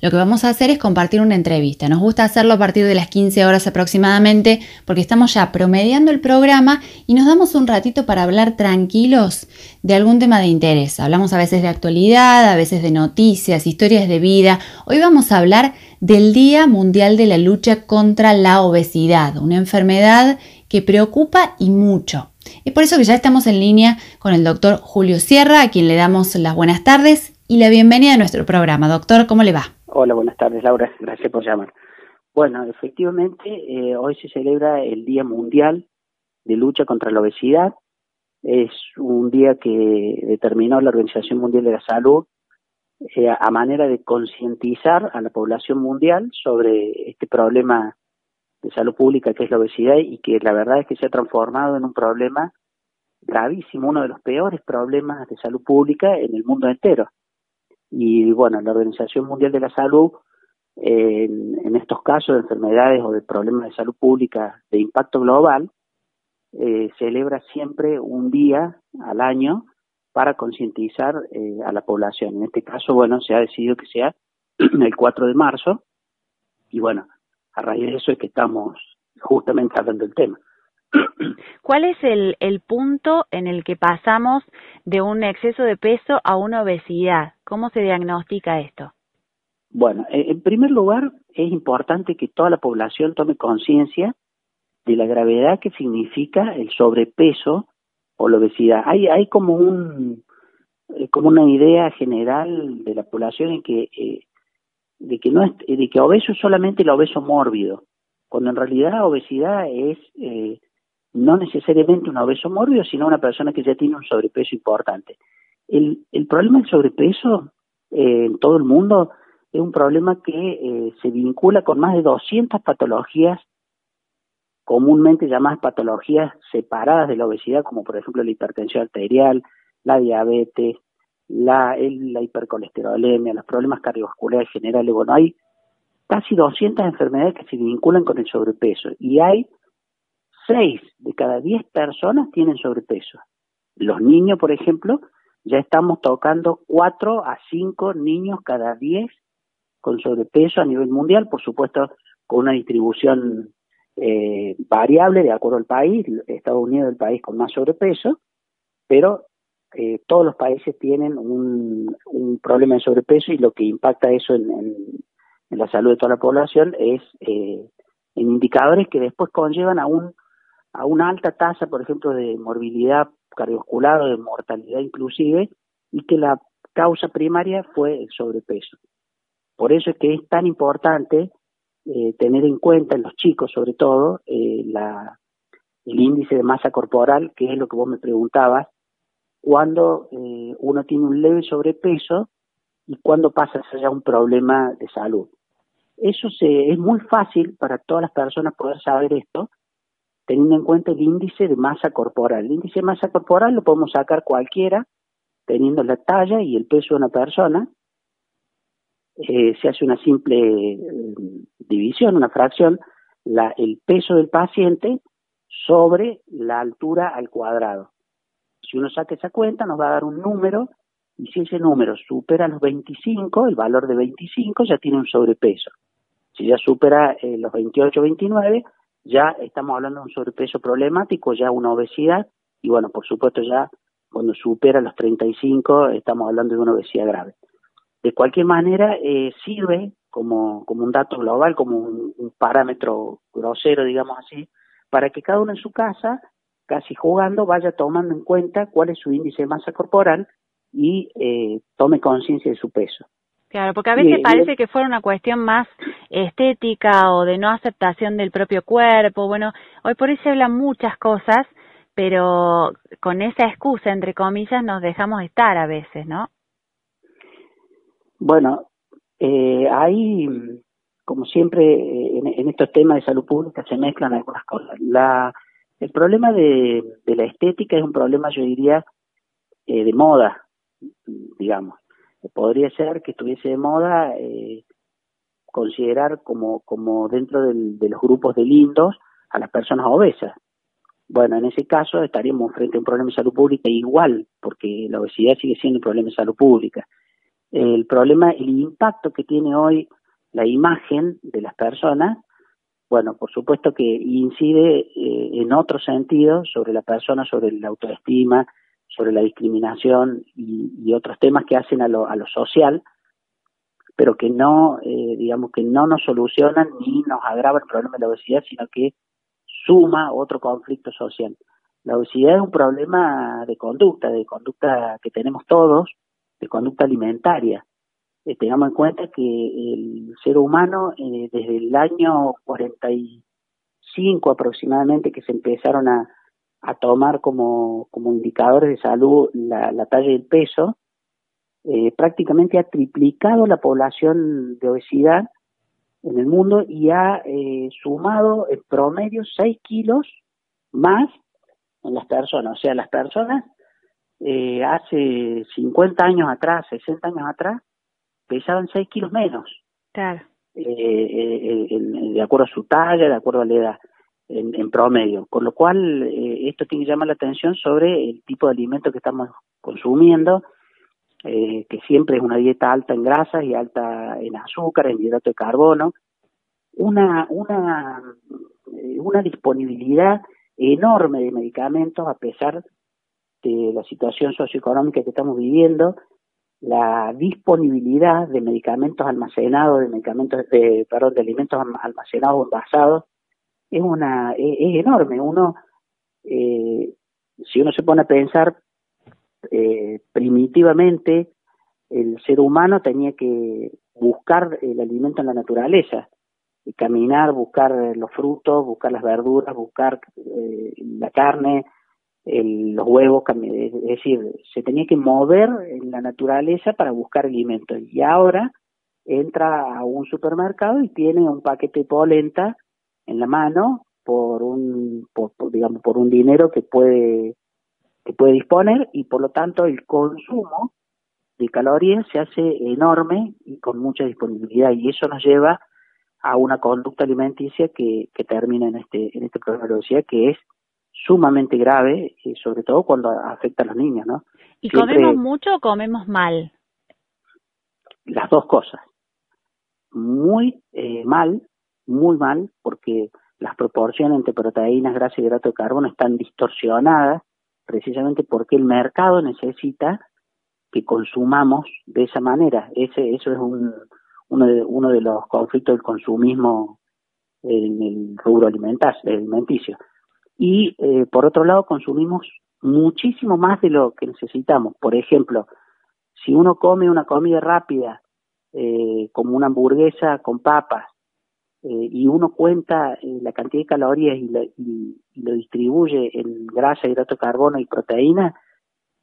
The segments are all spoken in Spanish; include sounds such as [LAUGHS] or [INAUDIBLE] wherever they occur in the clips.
lo que vamos a hacer es compartir una entrevista. Nos gusta hacerlo a partir de las 15 horas aproximadamente porque estamos ya promediando el programa y nos damos un ratito para hablar tranquilos de algún tema de interés. Hablamos a veces de actualidad, a veces de noticias, historias de vida. Hoy vamos a hablar del Día Mundial de la Lucha contra la Obesidad, una enfermedad que preocupa y mucho. Es por eso que ya estamos en línea con el doctor Julio Sierra, a quien le damos las buenas tardes y la bienvenida a nuestro programa. Doctor, ¿cómo le va? Hola, buenas tardes, Laura. [LAUGHS] Gracias por llamar. Bueno, efectivamente, eh, hoy se celebra el Día Mundial de Lucha contra la Obesidad. Es un día que determinó la Organización Mundial de la Salud eh, a manera de concientizar a la población mundial sobre este problema de salud pública que es la obesidad y que la verdad es que se ha transformado en un problema gravísimo, uno de los peores problemas de salud pública en el mundo entero. Y bueno, la Organización Mundial de la Salud, en, estos casos de enfermedades o de problemas de salud pública de impacto global, eh, celebra siempre un día al año para concientizar eh, a la población. En este caso, bueno, se ha decidido que sea [CLEARS THROAT] el 4 de marzo y bueno, a raíz de eso es que estamos justamente hablando del tema. ¿Cuál es el, punto en el que pasamos de un exceso de peso a una obesidad? ¿Cómo se diagnostica esto? Bueno, en primer lugar, es importante que toda la población tome conciencia de la gravedad que significa el sobrepeso o la obesidad. Hay, hay como un eh, como una idea general de la población en que eh, de que no es, de que obeso es solamente el obeso mórbido, cuando en realidad obesidad es eh, no necesariamente un obeso mórbido, sino una persona que ya tiene un sobrepeso importante. El, el problema del sobrepeso eh, en todo el mundo es un problema que eh, se vincula con más de 200 patologías comúnmente llamadas patologías separadas de la obesidad, como por ejemplo la hipertensión arterial, la diabetes, la, la hipercolesterolemia, los problemas cardiovasculares generales. Bueno, hay casi 200 enfermedades que se vinculan con el sobrepeso y hay 6 de cada 10 personas tienen sobrepeso. Los niños, por ejemplo, ya estamos tocando 4 a 5 niños cada 10 con sobrepeso a nivel mundial, por supuesto con una distribución eh, variable de acuerdo al país. Estados Unidos es el país con más sobrepeso, pero eh, todos los países tienen un, un, problema de sobrepeso y lo que impacta eso en, en, la salud de toda la población es eh, en indicadores que después conllevan a un a una alta tasa, por ejemplo, de morbilidad cardiovascular o de mortalidad inclusive, y que la causa primaria fue el sobrepeso. Por eso es que es tan importante eh, tener en cuenta en los chicos, sobre todo, eh, el índice de masa corporal, que es lo que vos me preguntabas, cuando eh, uno tiene un leve sobrepeso y cuando pasa a ser ya un problema de salud. Eso se, es muy fácil para todas las personas poder saber esto, teniendo en cuenta el índice de masa corporal. El índice de masa corporal lo podemos sacar cualquiera, teniendo la talla y el peso de una persona. Eh, se hace una simple eh, división, una fracción, la, el peso del paciente sobre la altura al cuadrado. Si uno saca esa cuenta, nos va a dar un número, y si ese número supera los 25, el valor de 25 ya tiene un sobrepeso. Si ya supera eh, los 28, 29, ya estamos hablando de un sobrepeso problemático, ya una obesidad, y bueno, por supuesto ya cuando supera los 35 estamos hablando de una obesidad grave. De cualquier manera, eh, sirve como, como un dato global, como un parámetro grosero, digamos así, para que cada uno en su casa casi jugando, vaya tomando en cuenta cuál es su índice de masa corporal y eh, tome conciencia de su peso. Claro, porque a veces parece que fuera una cuestión más estética o de no aceptación del propio cuerpo. Bueno, hoy por hoy se hablan muchas cosas, pero con esa excusa, entre comillas, nos dejamos estar a veces, ¿no? Bueno, eh, hay, como siempre, en, en, estos temas de salud pública se mezclan algunas cosas. La el problema de, la estética es un problema, yo diría, eh, de moda, digamos. Podría ser que estuviese de moda eh, considerar como, como dentro de los grupos de lindos a las personas obesas. Bueno, en ese caso estaríamos frente a un problema de salud pública igual, porque la obesidad sigue siendo un problema de salud pública. el problema, el impacto que tiene hoy la imagen de las personas, bueno, por supuesto que incide eh, en otro sentido sobre la persona, sobre la autoestima, sobre la discriminación y, otros temas que hacen a lo, a lo social, pero que no, eh, digamos, que no nos solucionan ni nos agrava el problema de la obesidad, sino que suma otro conflicto social. La obesidad es un problema de conducta, de conducta que tenemos todos, de conducta alimentaria. Eh, tengamos en cuenta que el ser humano, eh, desde el año 45 aproximadamente, que se empezaron a, a tomar como, como indicadores de salud la, la talla y el peso, eh, prácticamente ha triplicado la población de obesidad en el mundo y ha eh, sumado en promedio 6 kilos más en las personas. O sea, las personas eh, hace 50 años atrás, 60 años atrás, pesaban 6 kilos menos. Claro. Eh, de acuerdo a su talla, de acuerdo a la edad, en, promedio. Con lo cual, esto tiene que llamar la atención sobre el tipo de alimento que estamos consumiendo, que siempre es una dieta alta en grasas y alta en azúcar, en hidrato de carbono, una, una, una disponibilidad enorme de medicamentos a pesar de la situación socioeconómica que estamos viviendo, la disponibilidad de medicamentos almacenados, de medicamentos, de, perdón, de alimentos almacenados o envasados, es una, es, enorme. Uno, eh, si uno se pone a pensar eh, primitivamente, el ser humano tenía que buscar el alimento en la naturaleza caminar, buscar los frutos, buscar las verduras, buscar eh, la carne, los huevos, es decir, se tenía que mover en la naturaleza para buscar alimentos. Y ahora entra a un supermercado y tiene un paquete de polenta en la mano por un, digamos, por un dinero que puede, que puede disponer y por lo tanto el consumo de calorías se hace enorme y con mucha disponibilidad y eso nos lleva a una conducta alimenticia que, que termina en este, en este problema de obesidad que es sumamente grave, y sobre todo cuando afecta a los niños, ¿no? ¿Y comemos mucho o comemos mal? Las dos cosas. Muy eh, mal, muy mal, porque las proporciones entre proteínas, grasa y hidrato de carbono están distorsionadas, precisamente porque el mercado necesita que consumamos de esa manera. Ese, eso es un, uno de, uno de los conflictos del consumismo en el rubro alimenticio. Y eh, por otro lado, consumimos muchísimo más de lo que necesitamos. Por ejemplo, si uno come una comida rápida, eh, como una hamburguesa con papas, eh, y uno cuenta eh, la cantidad de calorías y, y, lo distribuye en grasa, hidrato de carbono y proteína,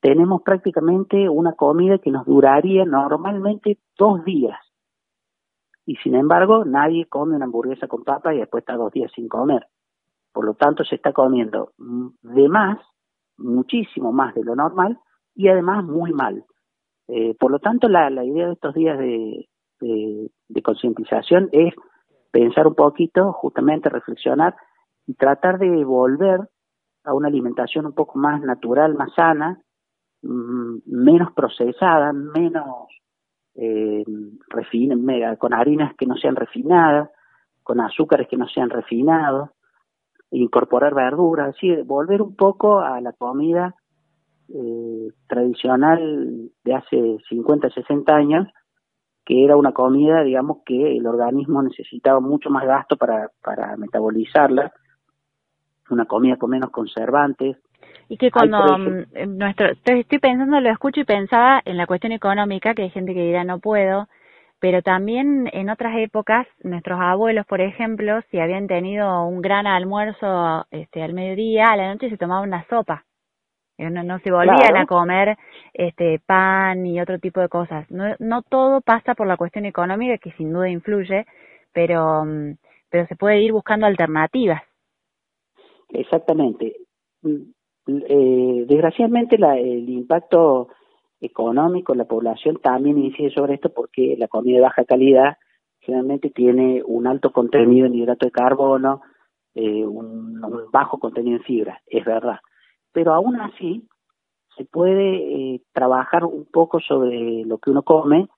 tenemos prácticamente una comida que nos duraría normalmente dos días y sin embargo nadie come una hamburguesa con papa y después está dos días sin comer. Por lo tanto, se está comiendo de más, muchísimo más de lo normal y además muy mal. Eh, por lo tanto, la, idea de estos días de, de, concientización es pensar un poquito, justamente reflexionar y tratar de volver a una alimentación un poco más natural, más sana, mm, menos procesada, menos eh, con harinas que no sean refinadas, con azúcares que no sean refinados, incorporar verduras, así volver un poco a la comida eh, tradicional de hace 50, 60 años, que era una comida, digamos, que el organismo necesitaba mucho más gasto para, para metabolizarla, una comida con menos conservantes, y que cuando mm, nuestro, estoy pensando, lo escucho y pensaba en la cuestión económica, que hay gente que dirá no puedo, pero también en otras épocas, nuestros abuelos, por ejemplo, si habían tenido un gran almuerzo este, al mediodía, a la noche se tomaban una sopa. Eh, no, no se volvían a comer este pan y otro tipo de cosas. No, no todo pasa por la cuestión económica, que sin duda influye, pero, mm, pero se puede ir buscando alternativas. Exactamente eh, desgraciadamente la, el impacto económico en la población también incide sobre esto porque la comida de baja calidad generalmente tiene un alto contenido en hidrato de carbono, eh, un, bajo contenido en fibra, es verdad. Pero aún así se puede eh, trabajar un poco sobre lo que uno come,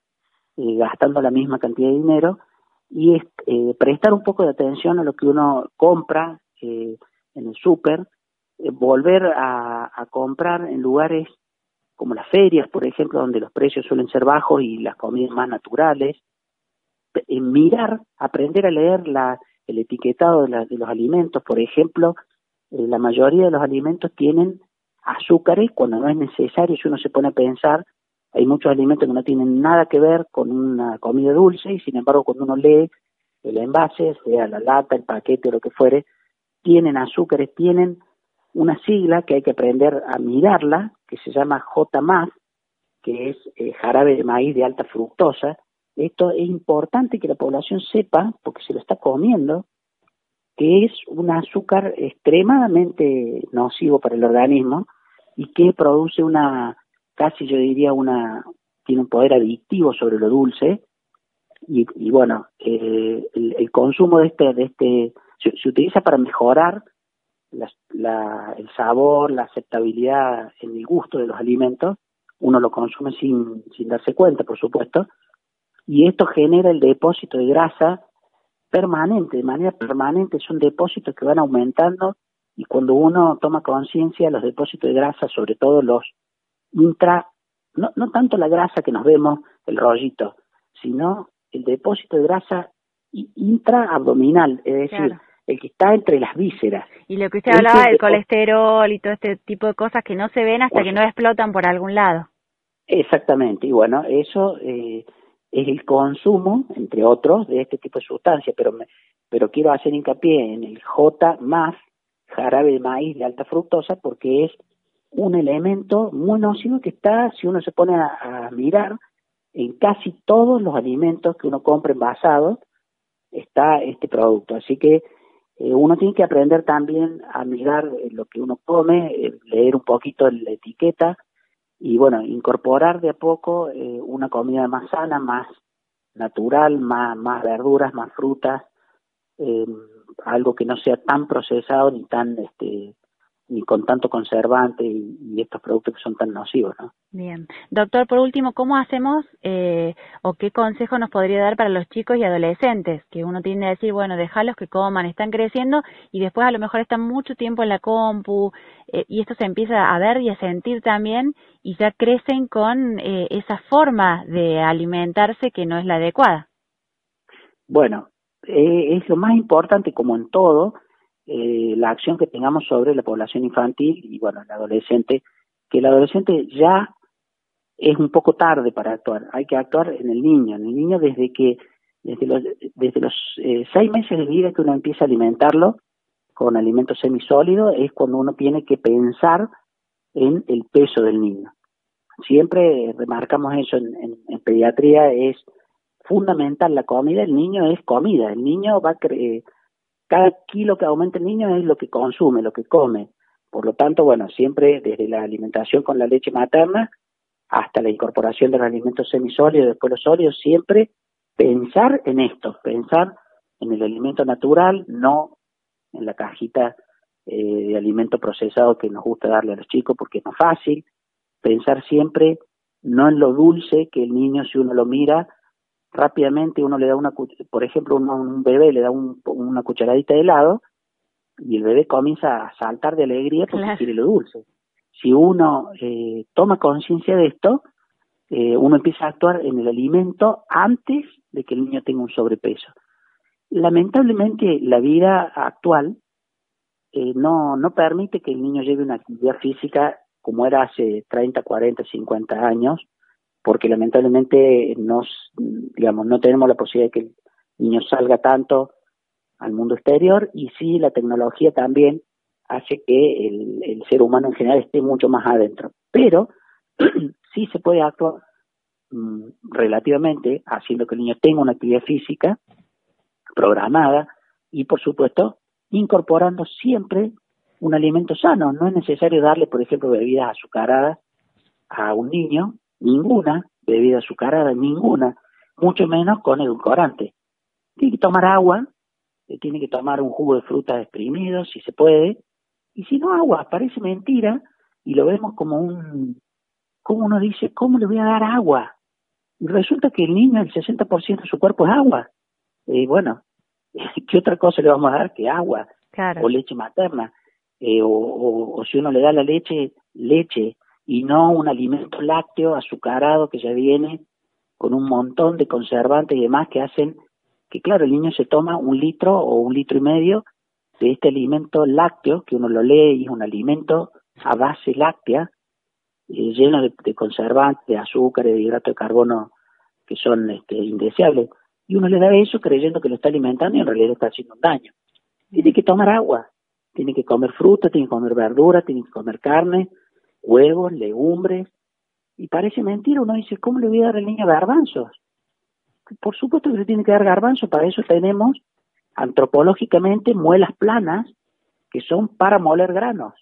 eh, gastando la misma cantidad de dinero, y eh, prestar un poco de atención a lo que uno compra en el súper, volver a, a, comprar en lugares como las ferias, por ejemplo, donde los precios suelen ser bajos y las comidas más naturales, mirar, aprender a leer la, el etiquetado de, de los alimentos, por ejemplo, la mayoría de los alimentos tienen azúcares cuando no es necesario, si uno se pone a pensar, hay muchos alimentos que no tienen nada que ver con una comida dulce y sin embargo cuando uno lee el envase, sea la lata, el paquete o lo que fuere, tienen azúcares, tienen una sigla que hay que aprender a mirarla, que se llama JMAF, que es eh, jarabe de maíz de alta fructosa. Esto es importante que la población sepa, porque se lo está comiendo, que es un azúcar extremadamente nocivo para el organismo y que produce una, casi yo diría una, tiene un poder adictivo sobre lo dulce. Y, y bueno, eh, el, consumo de este, de este, se, utiliza para mejorar la, el sabor, la aceptabilidad el gusto de los alimentos, uno lo consume sin, sin darse cuenta, por supuesto, y esto genera el depósito de grasa permanente, de manera permanente, son depósitos que van aumentando y cuando uno toma conciencia, los depósitos de grasa, sobre todo los intra, no, no tanto la grasa que nos vemos, el rollito, sino el depósito de grasa intraabdominal, es decir, el que está entre las vísceras. Y lo que usted hablaba del colesterol y todo este tipo de cosas que no se ven hasta que no explotan por algún lado. Exactamente, y bueno, eso eh, es el consumo, entre otros, de este tipo de sustancias, pero, pero quiero hacer hincapié en el J más jarabe de maíz de alta fructosa porque es un elemento muy nocivo que está, si uno se pone a, mirar, en casi todos los alimentos que uno compra envasados, está este producto. Así que eh, uno tiene que aprender también a mirar lo que uno come, eh, leer un poquito la etiqueta y bueno, incorporar de a poco eh, una comida más sana, más natural, más, más verduras, más frutas, eh, algo que no sea tan procesado ni tan este ni con tanto conservante y, estos productos que son tan nocivos, ¿no? Bien. Doctor, por último, ¿cómo hacemos eh, o qué consejo nos podría dar para los chicos y adolescentes? Que uno tiene que decir, bueno, déjalos que coman, están creciendo y después a lo mejor están mucho tiempo en la compu eh, y esto se empieza a ver y a sentir también y ya crecen con eh, esa forma de alimentarse que no es la adecuada. Bueno, eh, es lo más importante, como en todo, eh, la acción que tengamos sobre la población infantil y, bueno, el adolescente, que el adolescente ya es un poco tarde para actuar, hay que actuar en el niño, en el niño desde que, desde los, desde los eh, seis meses de vida que uno empieza a alimentarlo con alimentos semisólidos, es cuando uno tiene que pensar en el peso del niño. Siempre remarcamos eso en, en pediatría, es fundamental la comida, el niño es comida, el niño va a creer, cada kilo que aumenta el niño es lo que consume, lo que come. Por lo tanto, bueno, siempre desde la alimentación con la leche materna hasta la incorporación de los alimentos semisólidos, después los sólidos, siempre pensar en esto, pensar en el alimento natural, no en la cajita eh, de alimento procesado que nos gusta darle a los chicos porque es más fácil, pensar siempre no en lo dulce que el niño si uno lo mira rápidamente uno le da una, por ejemplo, un bebé le da una cucharadita de helado y el bebé comienza a saltar de alegría porque quiere lo dulce. Si uno eh, toma conciencia de esto, eh, uno empieza a actuar en el alimento antes de que el niño tenga un sobrepeso. Lamentablemente, la vida actual eh, no, no permite que el niño lleve una actividad física como era hace 30, 40, 50 años, porque lamentablemente nos, digamos, no tenemos la posibilidad de que el niño salga tanto al mundo exterior y sí la tecnología también hace que el, ser humano en general esté mucho más adentro. Pero [CLEARS THROAT] sí se puede actuar mm, relativamente haciendo que el niño tenga una actividad física programada y por supuesto incorporando siempre un alimento sano. No es necesario darle, por ejemplo, bebidas azucaradas a un niño ninguna bebida azucarada, ninguna, mucho menos con edulcorante. Tiene que tomar agua, eh, tiene que tomar un jugo de frutas exprimido, si se puede, y si no agua, parece mentira, y lo vemos como un, como uno dice, ¿cómo le voy a dar agua? Y resulta que el niño, el 60% de su cuerpo es agua. Y bueno, [LAUGHS] ¿qué otra cosa le vamos a dar que agua? O leche materna. Eh, o, o, si uno le da la leche, leche, y no un alimento lácteo azucarado que ya viene con un montón de conservantes y demás que hacen que, claro, el niño se toma un litro o un litro y medio de este alimento lácteo, que uno lo lee y es un alimento a base láctea, eh, lleno de, conservantes, de azúcar, de hidrato de carbono que son este, indeseables. Y uno le da eso creyendo que lo está alimentando y en realidad está haciendo un daño. Tiene que tomar agua, tiene que comer fruta, tiene que comer verdura, tiene que comer carne, huevos, legumbres. Y parece mentira, uno dice, ¿cómo le voy a dar al niño garbanzos? Por supuesto que se tiene que dar garbanzos, para eso tenemos antropológicamente muelas planas que son para moler granos.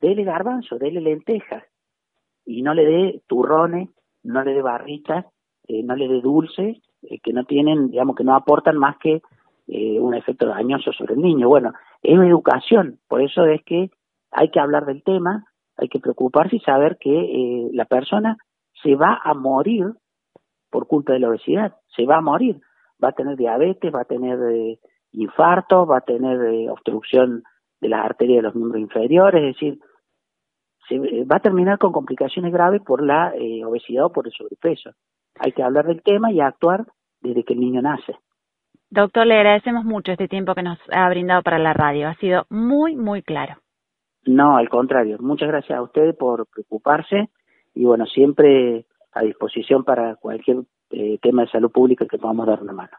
Dele garbanzo, dele lentejas y no le dé turrones, no le dé barritas, eh, no le dé dulces eh, que no tienen, digamos, que no aportan más que eh, un efecto dañoso sobre el niño. Bueno, es educación, por eso es que hay que hablar del tema, hay que preocuparse y saber que la persona se va a morir por culpa de la obesidad, se va a morir, va a tener diabetes, va a tener infarto, va a tener eh, obstrucción de las arterias de los miembros inferiores, es decir, se, eh, va a terminar con complicaciones graves por la eh, obesidad o por el sobrepeso. Hay que hablar del tema y actuar desde que el niño nace. Doctor, le agradecemos mucho este tiempo que nos ha brindado para la radio. Ha sido muy, muy claro. No, al contrario. Muchas gracias a ustedes por preocuparse y bueno, siempre a disposición para cualquier tema de salud pública que podamos dar una mano.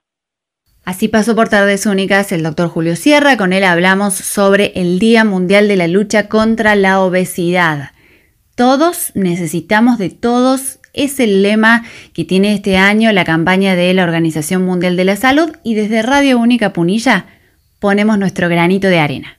Así pasó por Tardes Únicas el doctor Julio Sierra, con él hablamos sobre el Día Mundial de la Lucha contra la Obesidad. Todos necesitamos de todos es el lema que tiene este año la campaña de la Organización Mundial de la Salud y desde Radio Única Punilla ponemos nuestro granito de arena.